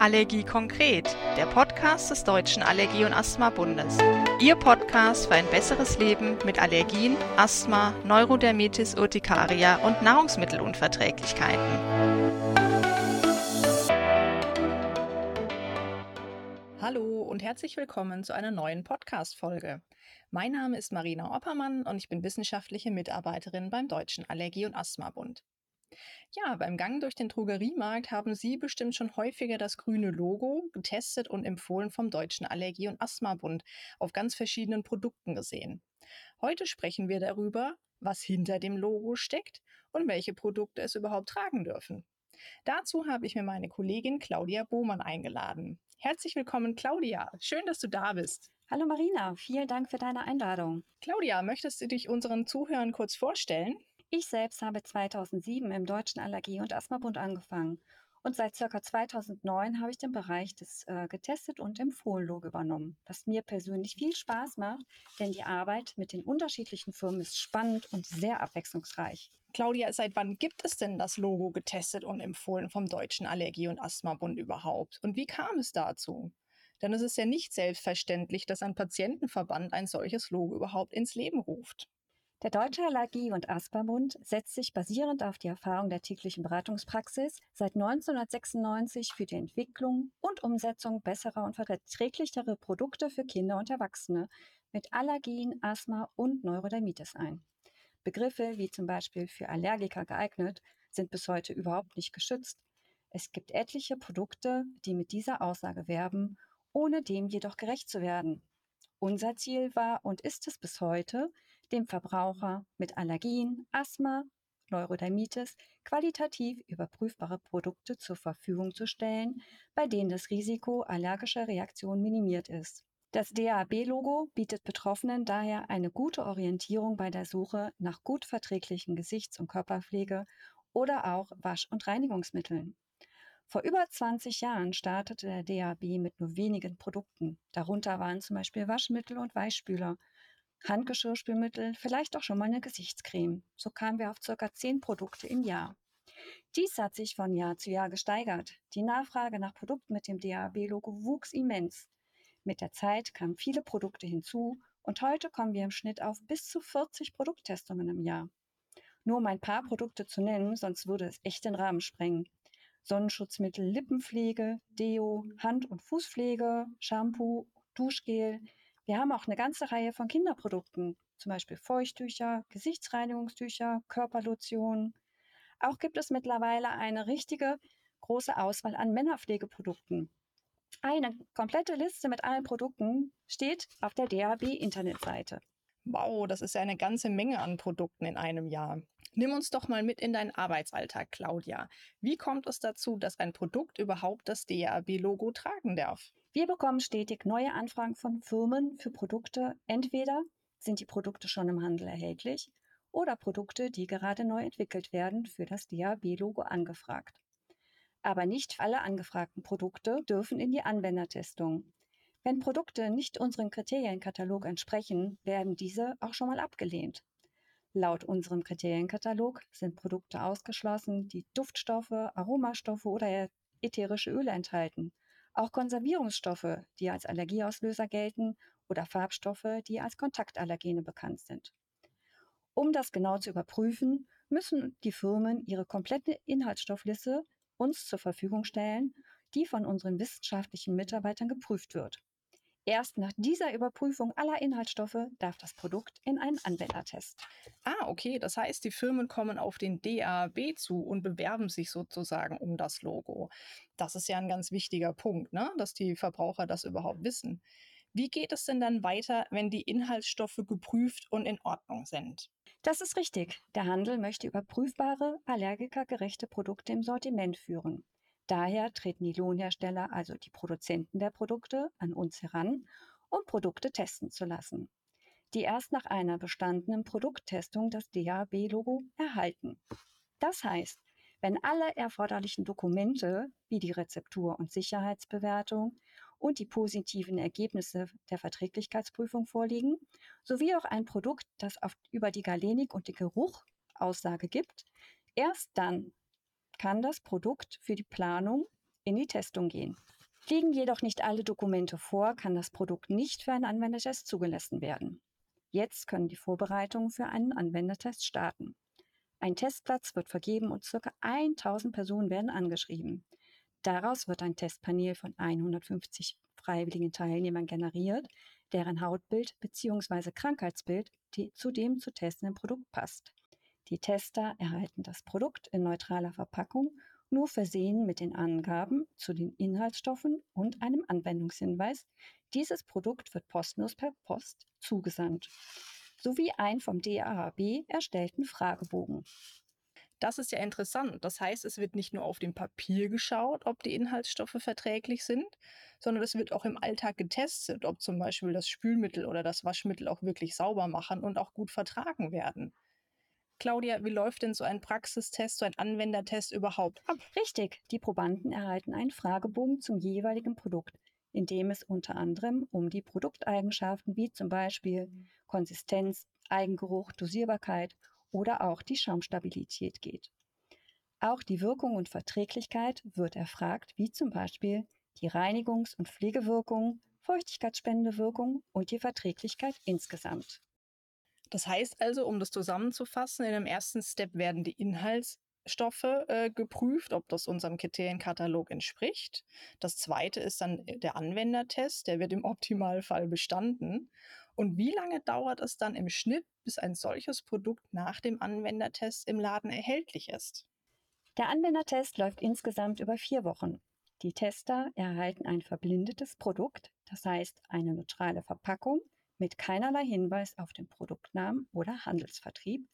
Allergie konkret, der Podcast des Deutschen Allergie- und Asthma-Bundes. Ihr Podcast für ein besseres Leben mit Allergien, Asthma, Neurodermitis Urtikaria und Nahrungsmittelunverträglichkeiten. Hallo und herzlich willkommen zu einer neuen Podcast-Folge. Mein Name ist Marina Oppermann und ich bin wissenschaftliche Mitarbeiterin beim Deutschen Allergie- und Asthma-Bund. Ja, beim Gang durch den Drogeriemarkt haben Sie bestimmt schon häufiger das grüne Logo getestet und empfohlen vom Deutschen Allergie- und Asthma-Bund auf ganz verschiedenen Produkten gesehen. Heute sprechen wir darüber, was hinter dem Logo steckt und welche Produkte es überhaupt tragen dürfen. Dazu habe ich mir meine Kollegin Claudia Bohmann eingeladen. Herzlich willkommen, Claudia. Schön, dass du da bist. Hallo Marina, vielen Dank für deine Einladung. Claudia, möchtest du dich unseren Zuhörern kurz vorstellen? Ich selbst habe 2007 im Deutschen Allergie- und Asthmabund angefangen und seit ca. 2009 habe ich den Bereich des äh, getestet und empfohlen Logo übernommen, was mir persönlich viel Spaß macht, denn die Arbeit mit den unterschiedlichen Firmen ist spannend und sehr abwechslungsreich. Claudia, seit wann gibt es denn das Logo getestet und empfohlen vom Deutschen Allergie- und Asthmabund überhaupt? Und wie kam es dazu? Denn es ist ja nicht selbstverständlich, dass ein Patientenverband ein solches Logo überhaupt ins Leben ruft. Der Deutsche Allergie- und Asthma-Bund setzt sich basierend auf die Erfahrung der täglichen Beratungspraxis seit 1996 für die Entwicklung und Umsetzung besserer und verträglicherer Produkte für Kinder und Erwachsene mit Allergien, Asthma und Neurodermitis ein. Begriffe wie zum Beispiel für Allergiker geeignet sind bis heute überhaupt nicht geschützt. Es gibt etliche Produkte, die mit dieser Aussage werben, ohne dem jedoch gerecht zu werden. Unser Ziel war und ist es bis heute, dem Verbraucher mit Allergien, Asthma, Neurodermitis qualitativ überprüfbare Produkte zur Verfügung zu stellen, bei denen das Risiko allergischer Reaktionen minimiert ist. Das DAB-Logo bietet Betroffenen daher eine gute Orientierung bei der Suche nach gut verträglichen Gesichts- und Körperpflege oder auch Wasch- und Reinigungsmitteln. Vor über 20 Jahren startete der DAB mit nur wenigen Produkten. Darunter waren zum Beispiel Waschmittel und Weichspüler Handgeschirrspülmittel, vielleicht auch schon mal eine Gesichtscreme. So kamen wir auf circa zehn Produkte im Jahr. Dies hat sich von Jahr zu Jahr gesteigert. Die Nachfrage nach Produkten mit dem DAB-Logo wuchs immens. Mit der Zeit kamen viele Produkte hinzu und heute kommen wir im Schnitt auf bis zu 40 Produkttestungen im Jahr. Nur um ein paar Produkte zu nennen, sonst würde es echt den Rahmen sprengen. Sonnenschutzmittel, Lippenpflege, Deo, Hand- und Fußpflege, Shampoo, Duschgel, wir haben auch eine ganze Reihe von Kinderprodukten, zum Beispiel Feuchttücher, Gesichtsreinigungstücher, Körperlotionen. Auch gibt es mittlerweile eine richtige große Auswahl an Männerpflegeprodukten. Eine komplette Liste mit allen Produkten steht auf der DAB-Internetseite. Wow, das ist ja eine ganze Menge an Produkten in einem Jahr. Nimm uns doch mal mit in deinen Arbeitsalltag, Claudia. Wie kommt es dazu, dass ein Produkt überhaupt das DAB-Logo tragen darf? Wir bekommen stetig neue Anfragen von Firmen für Produkte. Entweder sind die Produkte schon im Handel erhältlich oder Produkte, die gerade neu entwickelt werden, für das DAB-Logo angefragt. Aber nicht alle angefragten Produkte dürfen in die Anwendertestung. Wenn Produkte nicht unserem Kriterienkatalog entsprechen, werden diese auch schon mal abgelehnt. Laut unserem Kriterienkatalog sind Produkte ausgeschlossen, die Duftstoffe, Aromastoffe oder ätherische Öle enthalten auch Konservierungsstoffe, die als Allergieauslöser gelten, oder Farbstoffe, die als Kontaktallergene bekannt sind. Um das genau zu überprüfen, müssen die Firmen ihre komplette Inhaltsstoffliste uns zur Verfügung stellen, die von unseren wissenschaftlichen Mitarbeitern geprüft wird. Erst nach dieser Überprüfung aller Inhaltsstoffe darf das Produkt in einen Anwendertest. Ah, okay. Das heißt, die Firmen kommen auf den DAB zu und bewerben sich sozusagen um das Logo. Das ist ja ein ganz wichtiger Punkt, ne? dass die Verbraucher das überhaupt wissen. Wie geht es denn dann weiter, wenn die Inhaltsstoffe geprüft und in Ordnung sind? Das ist richtig. Der Handel möchte überprüfbare, allergikergerechte Produkte im Sortiment führen. Daher treten die Lohnhersteller, also die Produzenten der Produkte, an uns heran, um Produkte testen zu lassen, die erst nach einer bestandenen Produkttestung das DAB-Logo erhalten. Das heißt, wenn alle erforderlichen Dokumente wie die Rezeptur- und Sicherheitsbewertung und die positiven Ergebnisse der Verträglichkeitsprüfung vorliegen, sowie auch ein Produkt, das auf, über die Galenik und den Geruch Aussage gibt, erst dann kann das Produkt für die Planung in die Testung gehen. Liegen jedoch nicht alle Dokumente vor, kann das Produkt nicht für einen Anwendertest zugelassen werden. Jetzt können die Vorbereitungen für einen Anwendertest starten. Ein Testplatz wird vergeben und ca. 1000 Personen werden angeschrieben. Daraus wird ein Testpanel von 150 freiwilligen Teilnehmern generiert, deren Hautbild bzw. Krankheitsbild zu dem zu testenden Produkt passt. Die Tester erhalten das Produkt in neutraler Verpackung, nur versehen mit den Angaben zu den Inhaltsstoffen und einem Anwendungshinweis. Dieses Produkt wird kostenlos per Post zugesandt, sowie ein vom DAHB erstellten Fragebogen. Das ist ja interessant. Das heißt, es wird nicht nur auf dem Papier geschaut, ob die Inhaltsstoffe verträglich sind, sondern es wird auch im Alltag getestet, ob zum Beispiel das Spülmittel oder das Waschmittel auch wirklich sauber machen und auch gut vertragen werden. Claudia, wie läuft denn so ein Praxistest, so ein Anwendertest überhaupt? Richtig, die Probanden erhalten einen Fragebogen zum jeweiligen Produkt, in dem es unter anderem um die Produkteigenschaften wie zum Beispiel Konsistenz, Eigengeruch, Dosierbarkeit oder auch die Schaumstabilität geht. Auch die Wirkung und Verträglichkeit wird erfragt, wie zum Beispiel die Reinigungs- und Pflegewirkung, Feuchtigkeitsspendewirkung und die Verträglichkeit insgesamt. Das heißt also, um das zusammenzufassen, in dem ersten Step werden die Inhaltsstoffe äh, geprüft, ob das unserem Kriterienkatalog entspricht. Das zweite ist dann der Anwendertest, der wird im Optimalfall bestanden. Und wie lange dauert es dann im Schnitt, bis ein solches Produkt nach dem Anwendertest im Laden erhältlich ist? Der Anwendertest läuft insgesamt über vier Wochen. Die Tester erhalten ein verblindetes Produkt, das heißt eine neutrale Verpackung mit keinerlei Hinweis auf den Produktnamen oder Handelsvertrieb,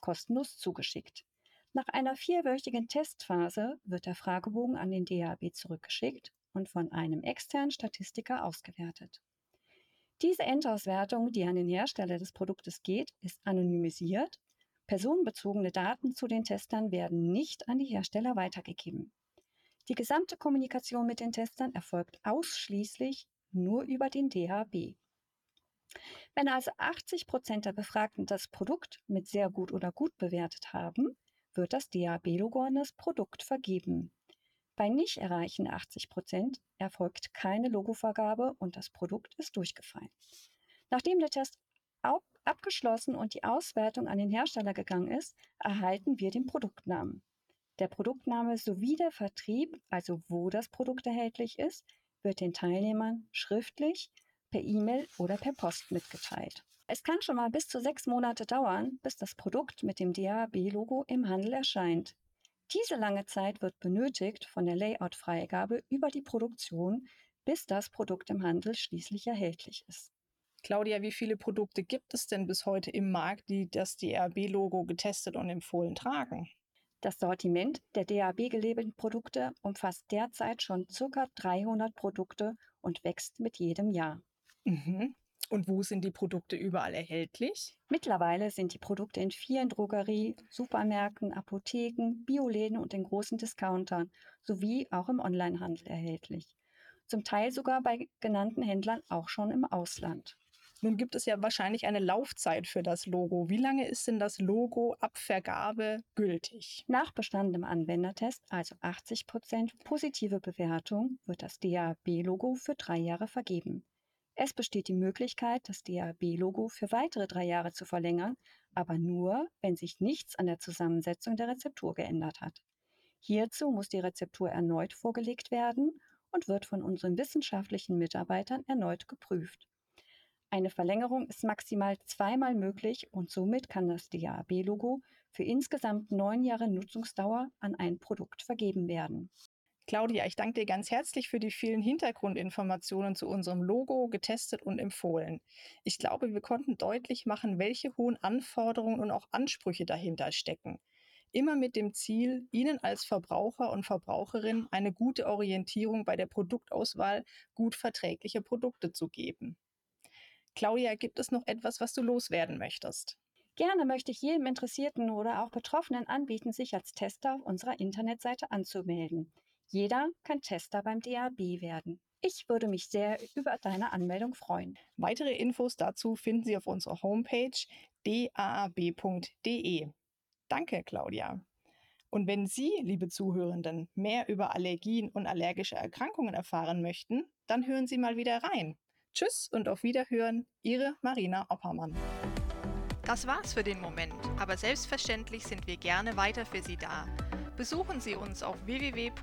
kostenlos zugeschickt. Nach einer vierwöchigen Testphase wird der Fragebogen an den DAB zurückgeschickt und von einem externen Statistiker ausgewertet. Diese Endauswertung, die an den Hersteller des Produktes geht, ist anonymisiert. Personenbezogene Daten zu den Testern werden nicht an die Hersteller weitergegeben. Die gesamte Kommunikation mit den Testern erfolgt ausschließlich nur über den DHB. Wenn also 80 Prozent der Befragten das Produkt mit sehr gut oder gut bewertet haben, wird das DHB-Logo an das Produkt vergeben. Bei Nicht-Erreichen 80 Prozent erfolgt keine Logovergabe und das Produkt ist durchgefallen. Nachdem der Test abgeschlossen und die Auswertung an den Hersteller gegangen ist, erhalten wir den Produktnamen. Der Produktname sowie der Vertrieb, also wo das Produkt erhältlich ist, wird den Teilnehmern schriftlich, per E-Mail oder per Post mitgeteilt. Es kann schon mal bis zu sechs Monate dauern, bis das Produkt mit dem DAB-Logo im Handel erscheint. Diese lange Zeit wird benötigt von der Layout-Freigabe über die Produktion, bis das Produkt im Handel schließlich erhältlich ist. Claudia, wie viele Produkte gibt es denn bis heute im Markt, die das DAB-Logo getestet und empfohlen tragen? Das Sortiment der DAB-gelabelten Produkte umfasst derzeit schon ca. 300 Produkte und wächst mit jedem Jahr. Mhm. Und wo sind die Produkte überall erhältlich? Mittlerweile sind die Produkte in vielen Drogerie, Supermärkten, Apotheken, Bioläden und den großen Discountern sowie auch im Onlinehandel erhältlich. Zum Teil sogar bei genannten Händlern auch schon im Ausland. Nun gibt es ja wahrscheinlich eine Laufzeit für das Logo. Wie lange ist denn das Logo ab Vergabe gültig? Nach bestandenem Anwendertest, also 80 Prozent positive Bewertung, wird das DAB-Logo für drei Jahre vergeben. Es besteht die Möglichkeit, das DAB-Logo für weitere drei Jahre zu verlängern, aber nur, wenn sich nichts an der Zusammensetzung der Rezeptur geändert hat. Hierzu muss die Rezeptur erneut vorgelegt werden und wird von unseren wissenschaftlichen Mitarbeitern erneut geprüft. Eine Verlängerung ist maximal zweimal möglich und somit kann das DAB-Logo für insgesamt neun Jahre Nutzungsdauer an ein Produkt vergeben werden. Claudia, ich danke dir ganz herzlich für die vielen Hintergrundinformationen zu unserem Logo, getestet und empfohlen. Ich glaube, wir konnten deutlich machen, welche hohen Anforderungen und auch Ansprüche dahinter stecken. Immer mit dem Ziel, Ihnen als Verbraucher und Verbraucherin eine gute Orientierung bei der Produktauswahl gut verträgliche Produkte zu geben. Claudia, gibt es noch etwas, was du loswerden möchtest? Gerne möchte ich jedem Interessierten oder auch Betroffenen anbieten, sich als Tester auf unserer Internetseite anzumelden. Jeder kann Tester beim DAB werden. Ich würde mich sehr über deine Anmeldung freuen. Weitere Infos dazu finden Sie auf unserer Homepage daab.de. Danke, Claudia. Und wenn Sie, liebe Zuhörenden, mehr über Allergien und allergische Erkrankungen erfahren möchten, dann hören Sie mal wieder rein. Tschüss und auf Wiederhören, Ihre Marina Oppermann. Das war's für den Moment, aber selbstverständlich sind wir gerne weiter für Sie da. Besuchen Sie uns auf www.daab.de,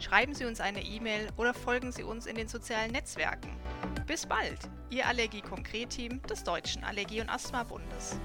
schreiben Sie uns eine E-Mail oder folgen Sie uns in den sozialen Netzwerken. Bis bald, Ihr Allergie-Konkret-Team des Deutschen Allergie- und Asthma-Bundes.